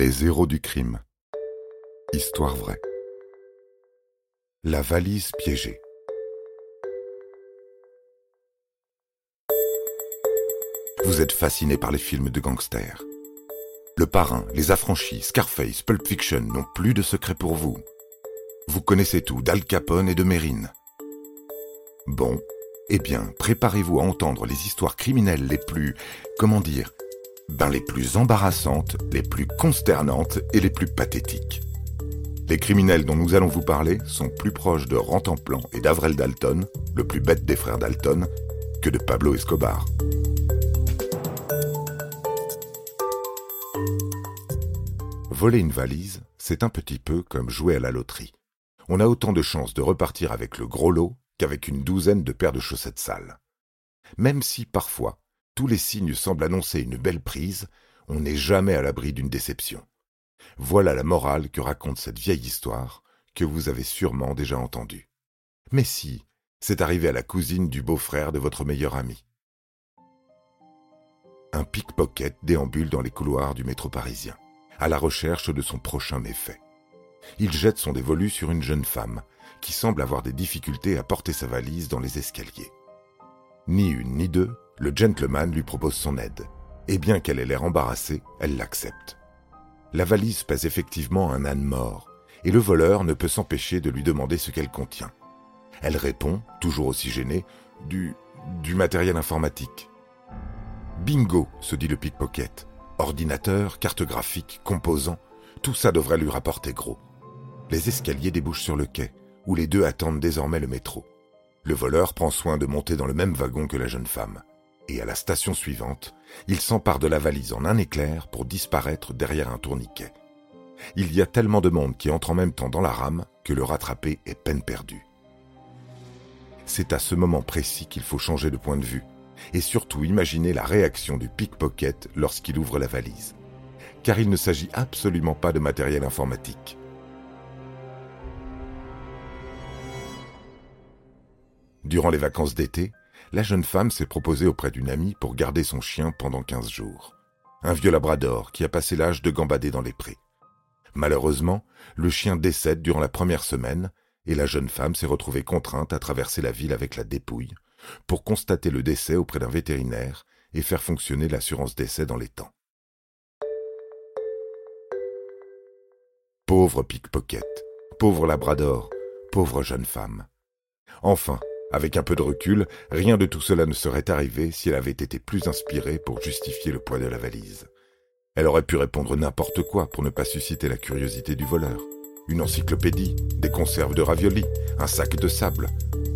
Les héros du crime. Histoire vraie. La valise piégée. Vous êtes fasciné par les films de gangsters. Le Parrain, Les Affranchis, Scarface, Pulp Fiction n'ont plus de secret pour vous. Vous connaissez tout d'Al Capone et de Mérine. Bon, eh bien, préparez-vous à entendre les histoires criminelles les plus, comment dire, ben les plus embarrassantes, les plus consternantes et les plus pathétiques. Les criminels dont nous allons vous parler sont plus proches de Rantanplan et d'Avrel Dalton, le plus bête des frères Dalton, que de Pablo Escobar. Voler une valise, c'est un petit peu comme jouer à la loterie. On a autant de chances de repartir avec le gros lot qu'avec une douzaine de paires de chaussettes sales. Même si parfois tous les signes semblent annoncer une belle prise, on n'est jamais à l'abri d'une déception. Voilà la morale que raconte cette vieille histoire que vous avez sûrement déjà entendue. Mais si, c'est arrivé à la cousine du beau-frère de votre meilleur ami. Un pickpocket déambule dans les couloirs du métro parisien, à la recherche de son prochain méfait. Il jette son dévolu sur une jeune femme qui semble avoir des difficultés à porter sa valise dans les escaliers. Ni une ni deux, le gentleman lui propose son aide, et bien qu'elle ait l'air embarrassée, elle l'accepte. La valise pèse effectivement un âne mort, et le voleur ne peut s'empêcher de lui demander ce qu'elle contient. Elle répond, toujours aussi gênée, du, du matériel informatique. Bingo, se dit le pickpocket. Ordinateur, carte graphique, composants, tout ça devrait lui rapporter gros. Les escaliers débouchent sur le quai, où les deux attendent désormais le métro. Le voleur prend soin de monter dans le même wagon que la jeune femme et à la station suivante, il s'empare de la valise en un éclair pour disparaître derrière un tourniquet. Il y a tellement de monde qui entre en même temps dans la rame que le rattraper est peine perdue. C'est à ce moment précis qu'il faut changer de point de vue, et surtout imaginer la réaction du pickpocket lorsqu'il ouvre la valise. Car il ne s'agit absolument pas de matériel informatique. Durant les vacances d'été, la jeune femme s'est proposée auprès d'une amie pour garder son chien pendant quinze jours. Un vieux labrador qui a passé l'âge de gambader dans les prés. Malheureusement, le chien décède durant la première semaine et la jeune femme s'est retrouvée contrainte à traverser la ville avec la dépouille pour constater le décès auprès d'un vétérinaire et faire fonctionner l'assurance décès dans les temps. Pauvre pickpocket, pauvre labrador, pauvre jeune femme. Enfin, avec un peu de recul, rien de tout cela ne serait arrivé si elle avait été plus inspirée pour justifier le poids de la valise. Elle aurait pu répondre n'importe quoi pour ne pas susciter la curiosité du voleur. Une encyclopédie, des conserves de raviolis, un sac de sable,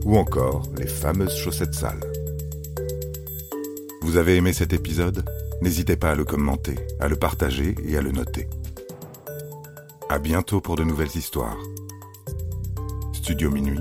ou encore les fameuses chaussettes sales. Vous avez aimé cet épisode? N'hésitez pas à le commenter, à le partager et à le noter. À bientôt pour de nouvelles histoires. Studio Minuit